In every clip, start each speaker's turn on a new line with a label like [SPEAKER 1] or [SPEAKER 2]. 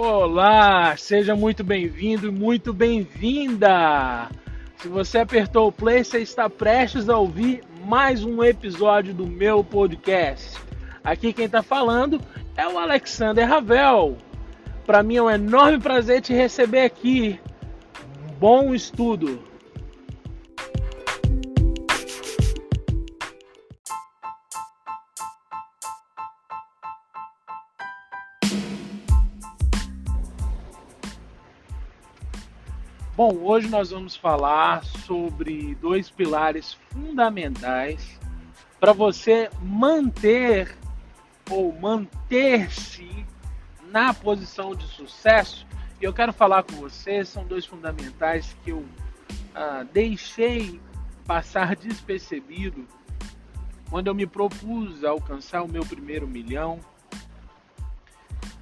[SPEAKER 1] Olá, seja muito bem-vindo e muito bem-vinda! Se você apertou o play, você está prestes a ouvir mais um episódio do meu podcast. Aqui quem está falando é o Alexander Ravel. Para mim é um enorme prazer te receber aqui. Bom estudo! Bom, hoje nós vamos falar sobre dois pilares fundamentais para você manter ou manter-se na posição de sucesso. E eu quero falar com você, são dois fundamentais que eu ah, deixei passar despercebido quando eu me propus alcançar o meu primeiro milhão,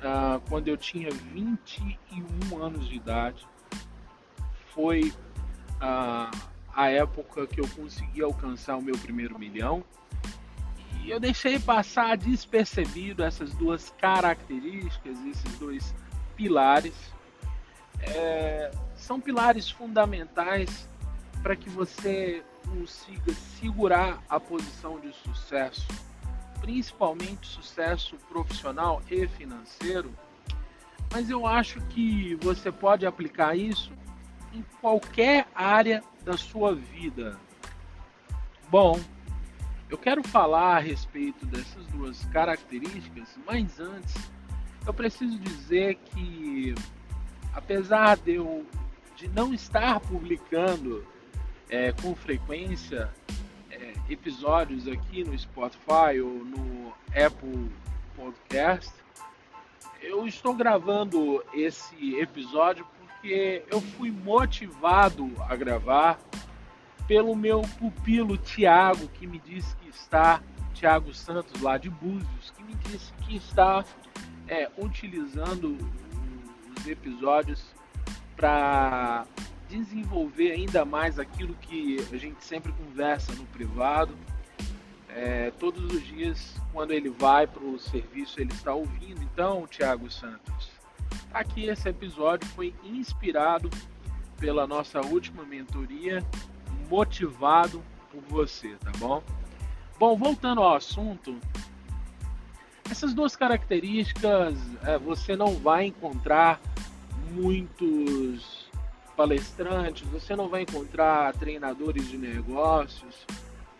[SPEAKER 1] ah, quando eu tinha 21 anos de idade foi a, a época que eu consegui alcançar o meu primeiro milhão. E eu deixei passar despercebido essas duas características, esses dois pilares. É, são pilares fundamentais para que você consiga segurar a posição de sucesso, principalmente sucesso profissional e financeiro. Mas eu acho que você pode aplicar isso em qualquer área da sua vida. Bom, eu quero falar a respeito dessas duas características, mas antes eu preciso dizer que apesar de eu de não estar publicando é, com frequência é, episódios aqui no Spotify ou no Apple Podcast, eu estou gravando esse episódio porque eu fui motivado a gravar pelo meu pupilo Tiago, que me disse que está, Tiago Santos, lá de Búzios, que me disse que está é, utilizando os episódios para desenvolver ainda mais aquilo que a gente sempre conversa no privado. É, todos os dias, quando ele vai para o serviço, ele está ouvindo. Então, Tiago Santos, Aqui esse episódio foi inspirado pela nossa última mentoria, motivado por você, tá bom? Bom, voltando ao assunto, essas duas características é, você não vai encontrar muitos palestrantes, você não vai encontrar treinadores de negócios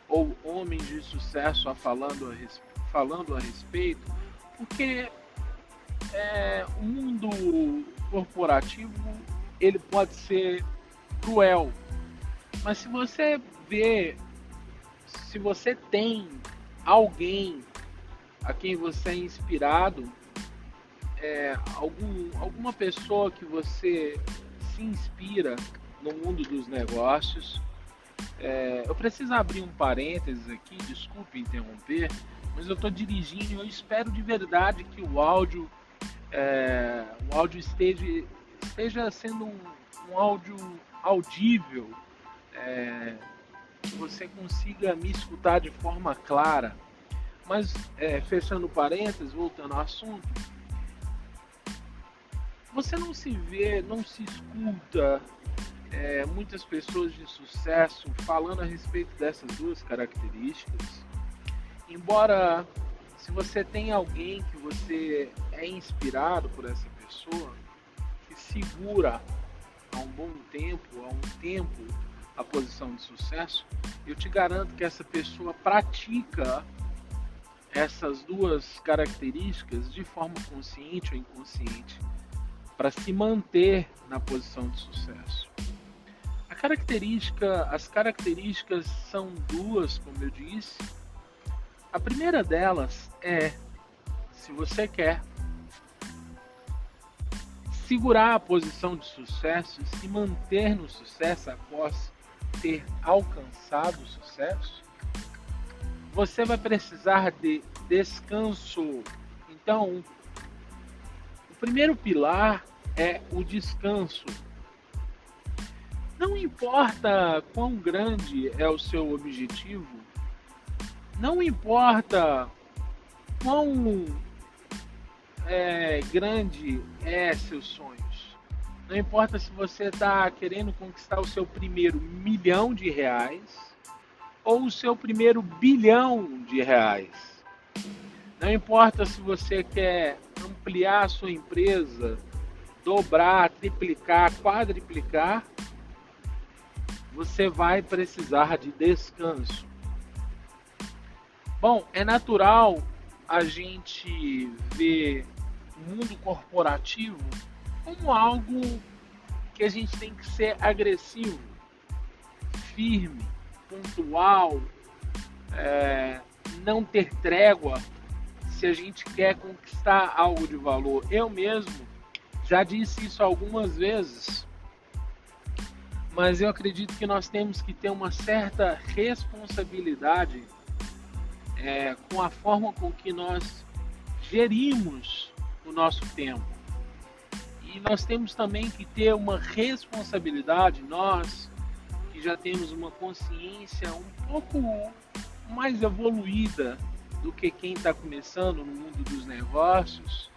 [SPEAKER 1] ou homens de sucesso a falando, a, falando a respeito, porque é, o mundo corporativo ele pode ser cruel, mas se você vê, se você tem alguém a quem você é inspirado, é, algum, alguma pessoa que você se inspira no mundo dos negócios. É, eu preciso abrir um parênteses aqui, desculpe interromper, mas eu estou dirigindo e eu espero de verdade que o áudio é, o áudio esteja, esteja sendo um, um áudio audível, é, que você consiga me escutar de forma clara. Mas, é, fechando parênteses, voltando ao assunto, você não se vê, não se escuta é, muitas pessoas de sucesso falando a respeito dessas duas características. Embora se você tem alguém que você é inspirado por essa pessoa, que segura há um bom tempo, há um tempo, a posição de sucesso, eu te garanto que essa pessoa pratica essas duas características de forma consciente ou inconsciente para se manter na posição de sucesso. A característica, as características são duas, como eu disse, a primeira delas é se você quer segurar a posição de sucesso e se manter no sucesso após ter alcançado o sucesso, você vai precisar de descanso. Então, o primeiro pilar é o descanso. Não importa quão grande é o seu objetivo, não importa quão é, grande é seus sonhos. Não importa se você está querendo conquistar o seu primeiro milhão de reais ou o seu primeiro bilhão de reais. Não importa se você quer ampliar a sua empresa, dobrar, triplicar, quadriplicar, você vai precisar de descanso. Bom, é natural a gente ver o mundo corporativo como algo que a gente tem que ser agressivo, firme, pontual, é, não ter trégua se a gente quer conquistar algo de valor. Eu mesmo já disse isso algumas vezes, mas eu acredito que nós temos que ter uma certa responsabilidade é, com a forma com que nós gerimos o nosso tempo. E nós temos também que ter uma responsabilidade, nós que já temos uma consciência um pouco mais evoluída do que quem está começando no mundo dos negócios,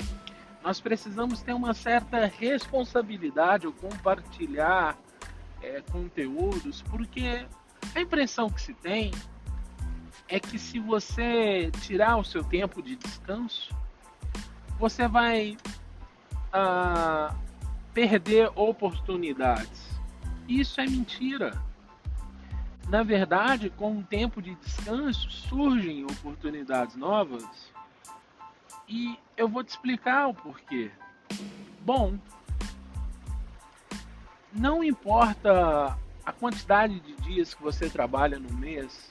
[SPEAKER 1] nós precisamos ter uma certa responsabilidade ao compartilhar é, conteúdos, porque a impressão que se tem é que se você tirar o seu tempo de descanso, você vai a perder oportunidades. Isso é mentira. Na verdade, com um tempo de descanso surgem oportunidades novas e eu vou te explicar o porquê. Bom, não importa a quantidade de dias que você trabalha no mês.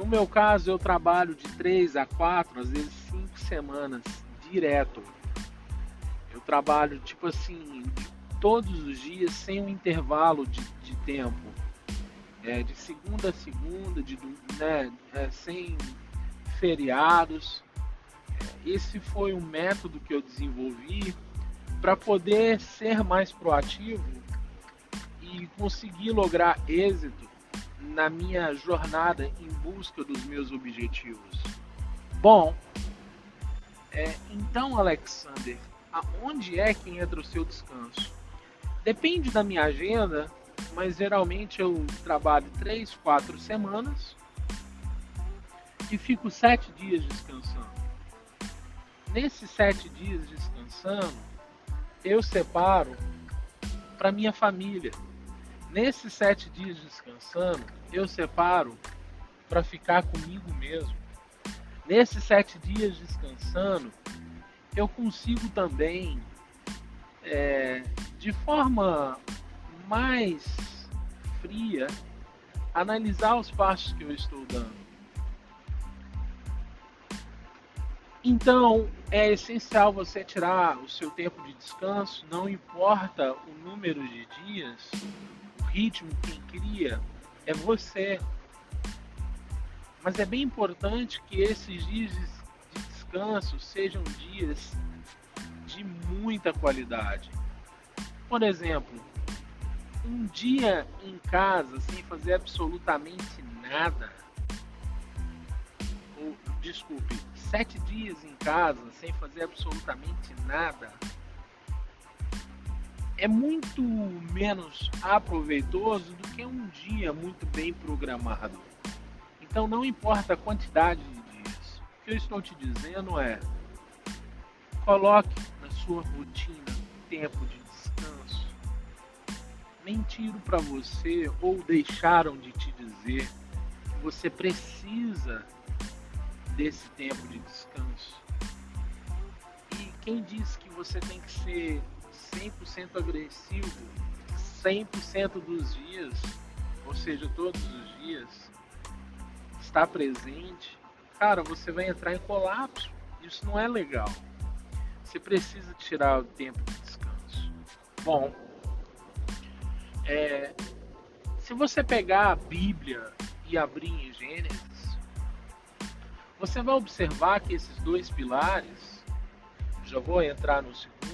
[SPEAKER 1] No meu caso, eu trabalho de 3 a 4, às vezes 5 semanas direto. Eu trabalho, tipo assim, todos os dias, sem um intervalo de, de tempo. É, de segunda a segunda, de, né, é, sem feriados. Esse foi um método que eu desenvolvi para poder ser mais proativo e conseguir lograr êxito na minha jornada em busca dos meus objetivos. Bom, é, então, Alexander, aonde é que entra o seu descanso? Depende da minha agenda, mas geralmente eu trabalho três, quatro semanas e fico sete dias descansando. Nesses sete dias descansando, eu separo para minha família. Nesses sete dias descansando, eu separo para ficar comigo mesmo. Nesses sete dias descansando, eu consigo também, é, de forma mais fria, analisar os passos que eu estou dando. Então, é essencial você tirar o seu tempo de descanso, não importa o número de dias, ritmo, quem cria é você. Mas é bem importante que esses dias descanso sejam dias de muita qualidade. Por exemplo, um dia em casa sem fazer absolutamente nada. Ou, desculpe, sete dias em casa sem fazer absolutamente nada é muito menos aproveitoso do que um dia muito bem programado. Então não importa a quantidade que eu estou te dizendo é: coloque na sua rotina tempo de descanso. Mentiram para você ou deixaram de te dizer que você precisa desse tempo de descanso. E quem disse que você tem que ser 100% agressivo 100% dos dias, ou seja, todos os dias, está presente, cara, você vai entrar em colapso. Isso não é legal. Você precisa tirar o tempo de descanso. Bom, é, se você pegar a Bíblia e abrir em Gênesis, você vai observar que esses dois pilares, já vou entrar no segundo,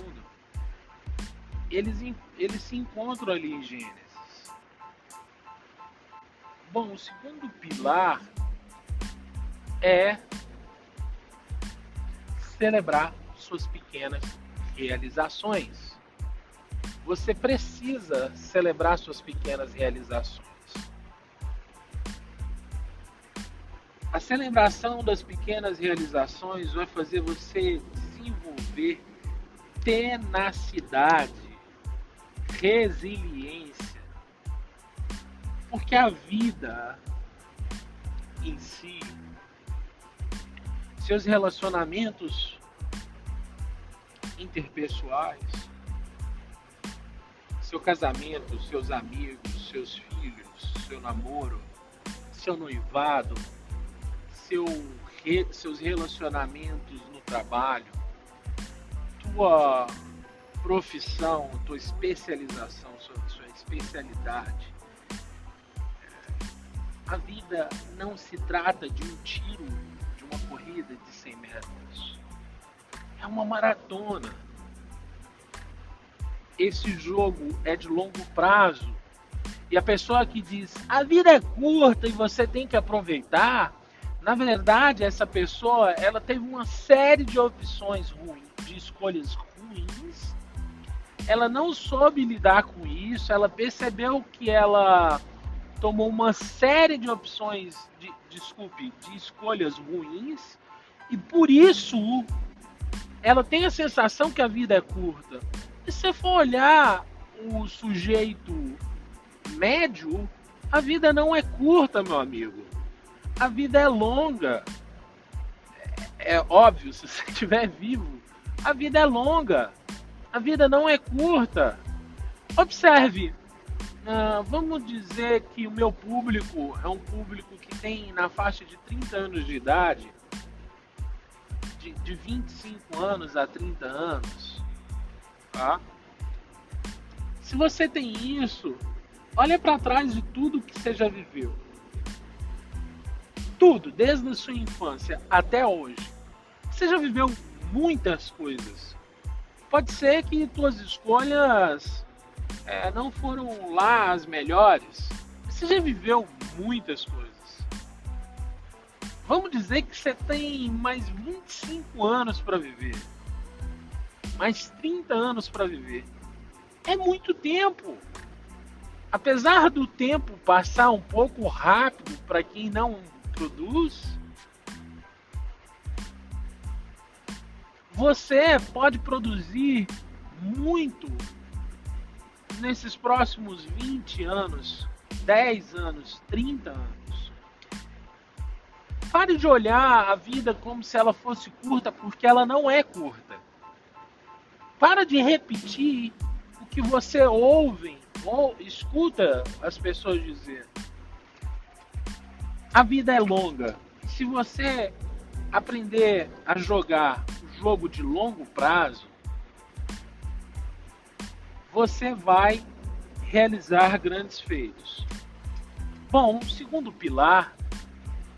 [SPEAKER 1] eles, eles se encontram ali em Gênesis. Bom, o segundo pilar é celebrar suas pequenas realizações. Você precisa celebrar suas pequenas realizações. A celebração das pequenas realizações vai fazer você desenvolver tenacidade, resiliência. Porque a vida em si, seus relacionamentos interpessoais, seu casamento, seus amigos, seus filhos, seu namoro, seu noivado, seu, seus relacionamentos no trabalho, tua profissão, tua especialização, sua, sua especialidade. A vida não se trata de um tiro, de uma corrida de 100 metros. É uma maratona. Esse jogo é de longo prazo. E a pessoa que diz a vida é curta e você tem que aproveitar, na verdade, essa pessoa ela teve uma série de opções ruins, de escolhas ruins. Ela não soube lidar com isso. Ela percebeu que ela tomou uma série de opções, de, desculpe, de escolhas ruins e por isso ela tem a sensação que a vida é curta. E se você for olhar o sujeito médio, a vida não é curta, meu amigo a vida é longa. É, é óbvio, se você estiver vivo, a vida é longa. A vida não é curta. Observe, uh, vamos dizer que o meu público é um público que tem na faixa de 30 anos de idade, de, de 25 anos a 30 anos. Tá? Se você tem isso, olha para trás de tudo que você já viveu tudo, desde a sua infância até hoje, você já viveu muitas coisas. Pode ser que suas escolhas é, não foram lá as melhores. Você já viveu muitas coisas. Vamos dizer que você tem mais 25 anos para viver. Mais 30 anos para viver. É muito tempo. Apesar do tempo passar um pouco rápido para quem não produz, você pode produzir muito nesses próximos 20 anos, 10 anos, 30 anos. Pare de olhar a vida como se ela fosse curta, porque ela não é curta. Para de repetir o que você ouve ou escuta as pessoas dizer a vida é longa. Se você aprender a jogar jogo de longo prazo, você vai realizar grandes feitos. Bom, o segundo pilar,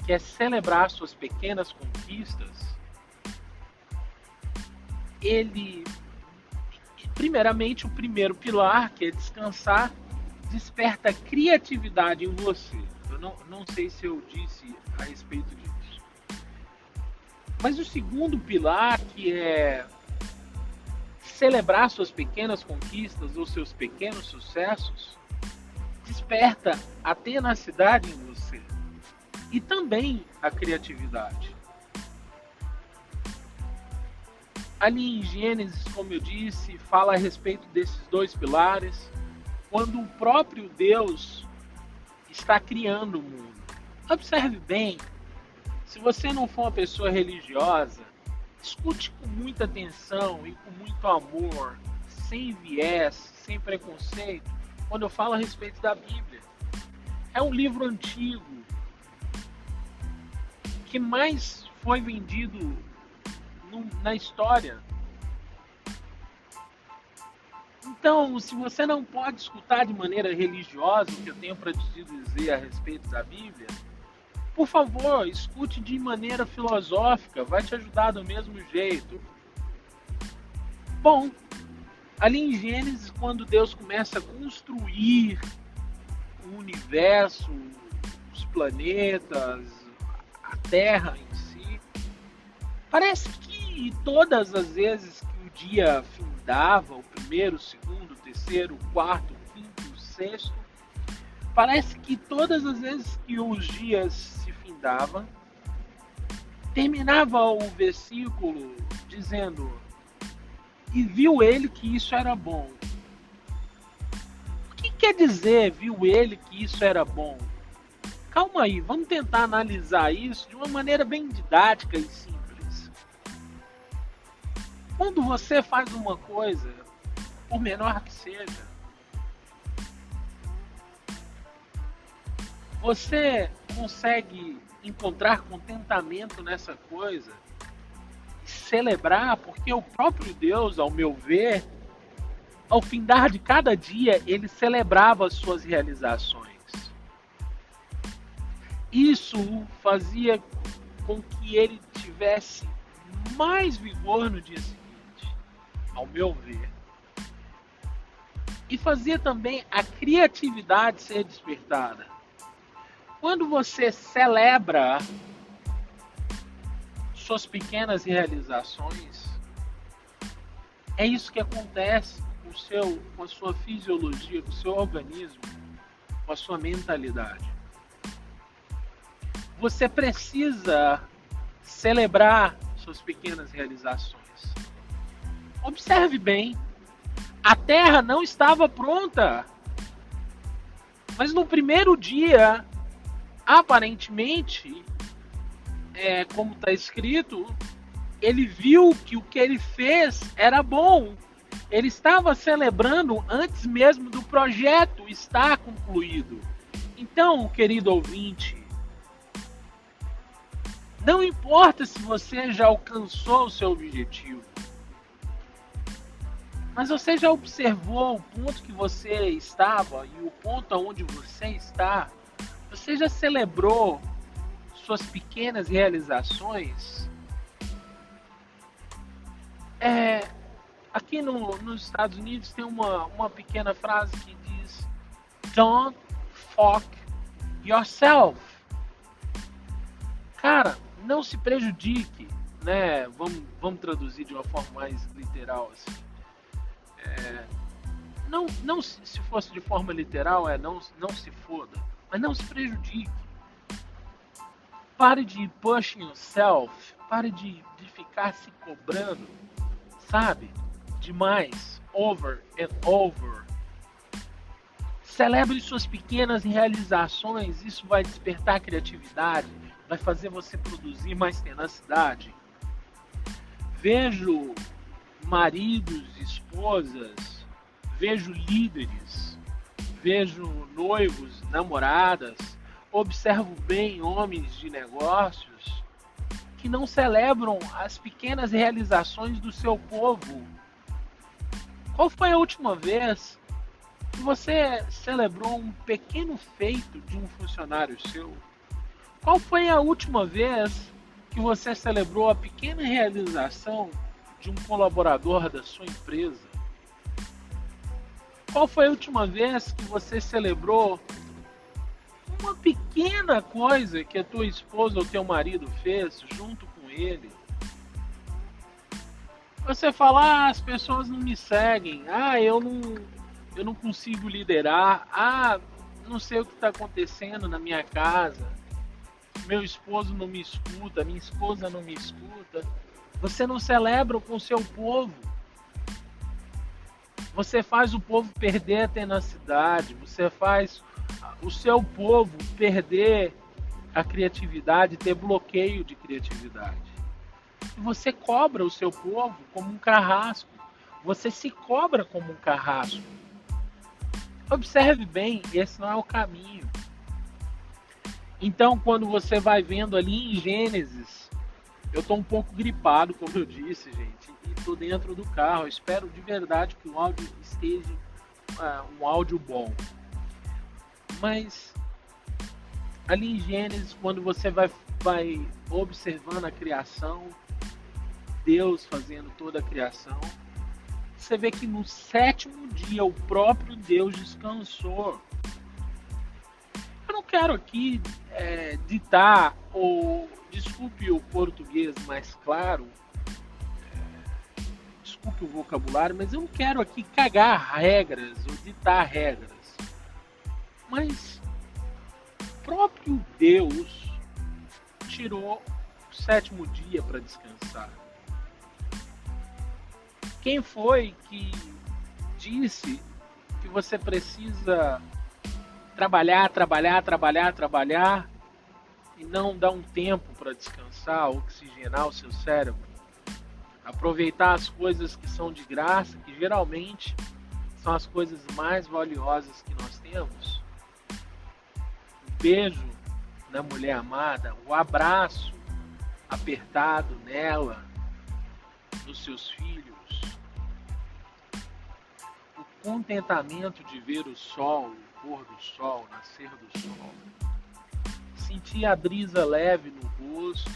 [SPEAKER 1] que é celebrar suas pequenas conquistas, ele primeiramente o primeiro pilar, que é descansar, desperta criatividade em você. Eu não, não sei se eu disse a respeito disso. Mas o segundo pilar, que é celebrar suas pequenas conquistas ou seus pequenos sucessos, desperta a tenacidade em você e também a criatividade. Ali em Gênesis, como eu disse, fala a respeito desses dois pilares, quando o próprio Deus está criando o mundo. Observe bem, se você não for uma pessoa religiosa, escute com muita atenção e com muito amor, sem viés, sem preconceito, quando eu falo a respeito da Bíblia. É um livro antigo que mais foi vendido no, na história Então, se você não pode escutar de maneira religiosa o que eu tenho para te dizer a respeito da Bíblia, por favor, escute de maneira filosófica, vai te ajudar do mesmo jeito. Bom, ali em Gênesis, quando Deus começa a construir o universo, os planetas, a Terra em si, parece que todas as vezes que o dia findava, o primeiro, o segundo, o terceiro, o quarto, o quinto, o sexto, parece que todas as vezes que os dias se findavam, terminava o versículo dizendo: E viu ele que isso era bom. O que quer dizer, viu ele que isso era bom? Calma aí, vamos tentar analisar isso de uma maneira bem didática e simples. Quando você faz uma coisa, por menor que seja, você consegue encontrar contentamento nessa coisa, celebrar, porque o próprio Deus, ao meu ver, ao findar de cada dia, ele celebrava as suas realizações. Isso fazia com que ele tivesse mais vigor no dia seguinte, ao meu ver. E fazia também a criatividade ser despertada. Quando você celebra suas pequenas realizações, é isso que acontece com, seu, com a sua fisiologia, com o seu organismo, com a sua mentalidade. Você precisa celebrar suas pequenas realizações. Observe bem, a terra não estava pronta. Mas no primeiro dia aparentemente, é, como está escrito, ele viu que o que ele fez era bom. Ele estava celebrando antes mesmo do projeto estar concluído. Então, querido ouvinte, não importa se você já alcançou o seu objetivo, mas você já observou o ponto que você estava e o ponto aonde você está você já celebrou suas pequenas realizações? É, aqui no, nos Estados Unidos tem uma, uma pequena frase que diz: Don't fuck yourself. Cara, não se prejudique, né? Vamos, vamos traduzir de uma forma mais literal assim. É, não, não se fosse de forma literal é não, não se foda mas não se prejudique. Pare de pushing yourself, pare de, de ficar se cobrando, sabe? Demais, over and over. Celebre suas pequenas realizações, isso vai despertar criatividade, vai fazer você produzir mais tenacidade. Vejo maridos, esposas, vejo líderes vejo noivos, namoradas, observo bem homens de negócios que não celebram as pequenas realizações do seu povo. Qual foi a última vez que você celebrou um pequeno feito de um funcionário seu? Qual foi a última vez que você celebrou a pequena realização de um colaborador da sua empresa? Qual foi a última vez que você celebrou uma pequena coisa que a tua esposa ou teu marido fez junto com ele? Você fala, ah, as pessoas não me seguem, ah, eu não, eu não consigo liderar, ah, não sei o que está acontecendo na minha casa, meu esposo não me escuta, minha esposa não me escuta. Você não celebra com o seu povo. Você faz o povo perder a tenacidade, você faz o seu povo perder a criatividade, ter bloqueio de criatividade. E você cobra o seu povo como um carrasco. Você se cobra como um carrasco. Observe bem, esse não é o caminho. Então, quando você vai vendo ali em Gênesis, eu estou um pouco gripado, como eu disse, gente estou dentro do carro. Eu espero de verdade que o áudio esteja uh, um áudio bom. Mas ali em Gênesis, quando você vai, vai observando a criação, Deus fazendo toda a criação, você vê que no sétimo dia o próprio Deus descansou. Eu não quero aqui é, ditar, ou desculpe o português mais claro, desculpe o vocabulário, mas eu não quero aqui cagar regras ou ditar regras. Mas próprio Deus tirou o sétimo dia para descansar. Quem foi que disse que você precisa trabalhar, trabalhar, trabalhar, trabalhar e não dar um tempo para descansar, oxigenar o seu cérebro? Aproveitar as coisas que são de graça, que geralmente são as coisas mais valiosas que nós temos. O beijo na mulher amada, o abraço apertado nela, nos seus filhos, o contentamento de ver o sol, o pôr do sol, o nascer do sol, sentir a brisa leve no rosto,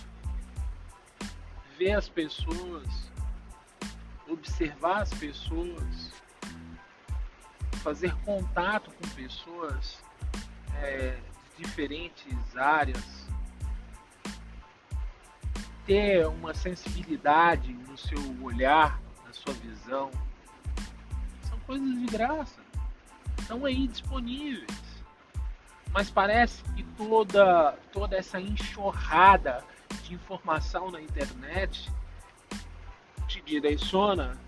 [SPEAKER 1] ver as pessoas, observar as pessoas, fazer contato com pessoas é, de diferentes áreas, ter uma sensibilidade no seu olhar, na sua visão, são coisas de graça, estão aí disponíveis. Mas parece que toda, toda essa enxurrada de informação na internet te direciona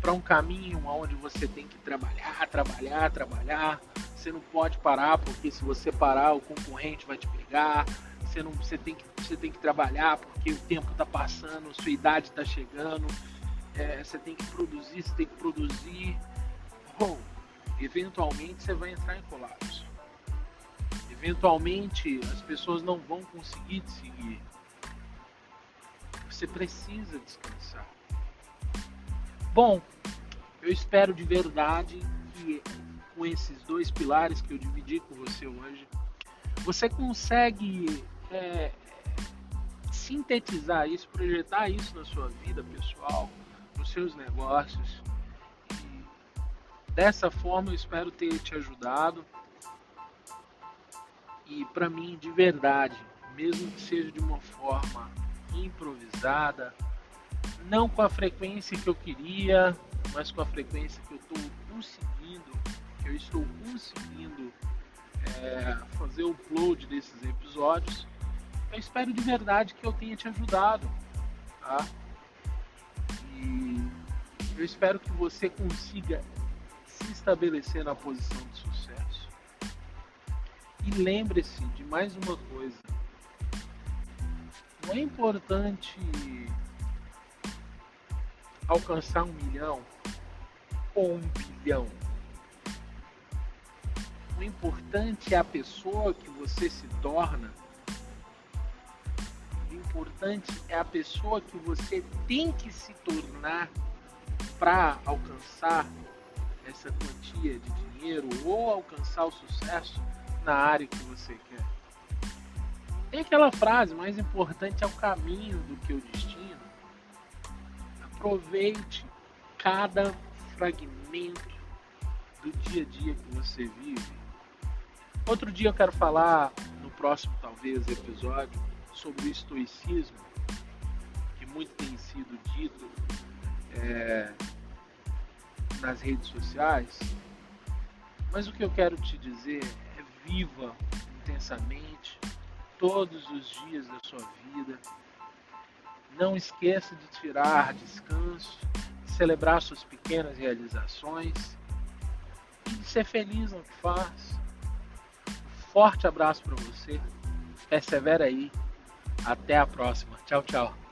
[SPEAKER 1] para um caminho onde você tem que trabalhar, trabalhar, trabalhar. Você não pode parar porque se você parar o concorrente vai te pegar. Você não, você tem que, você tem que trabalhar porque o tempo está passando, sua idade está chegando. É, você tem que produzir, você tem que produzir. Bom, eventualmente você vai entrar em colapso. Eventualmente as pessoas não vão conseguir te seguir. Você precisa descansar. Bom, eu espero de verdade que com esses dois pilares que eu dividi com você hoje, você consegue é, sintetizar isso, projetar isso na sua vida pessoal, nos seus negócios. E dessa forma eu espero ter te ajudado. E para mim, de verdade, mesmo que seja de uma forma improvisada, não com a frequência que eu queria, mas com a frequência que eu estou conseguindo, que eu estou conseguindo é, fazer o upload desses episódios. Eu espero de verdade que eu tenha te ajudado, tá? E eu espero que você consiga se estabelecer na posição sucesso. E lembre-se de mais uma coisa. Não é importante alcançar um milhão ou um bilhão. O importante é a pessoa que você se torna. O importante é a pessoa que você tem que se tornar para alcançar essa quantia de dinheiro ou alcançar o sucesso na área que você quer. Tem aquela frase, mais importante é o caminho do que o destino aproveite cada fragmento do dia a dia que você vive. Outro dia eu quero falar, no próximo talvez episódio, sobre o estoicismo, que muito tem sido dito é, nas redes sociais. Mas o que eu quero te dizer viva intensamente todos os dias da sua vida não esqueça de tirar descanso, de celebrar suas pequenas realizações e de ser feliz no que faz. Um forte abraço para você. Persevera aí. Até a próxima. Tchau, tchau.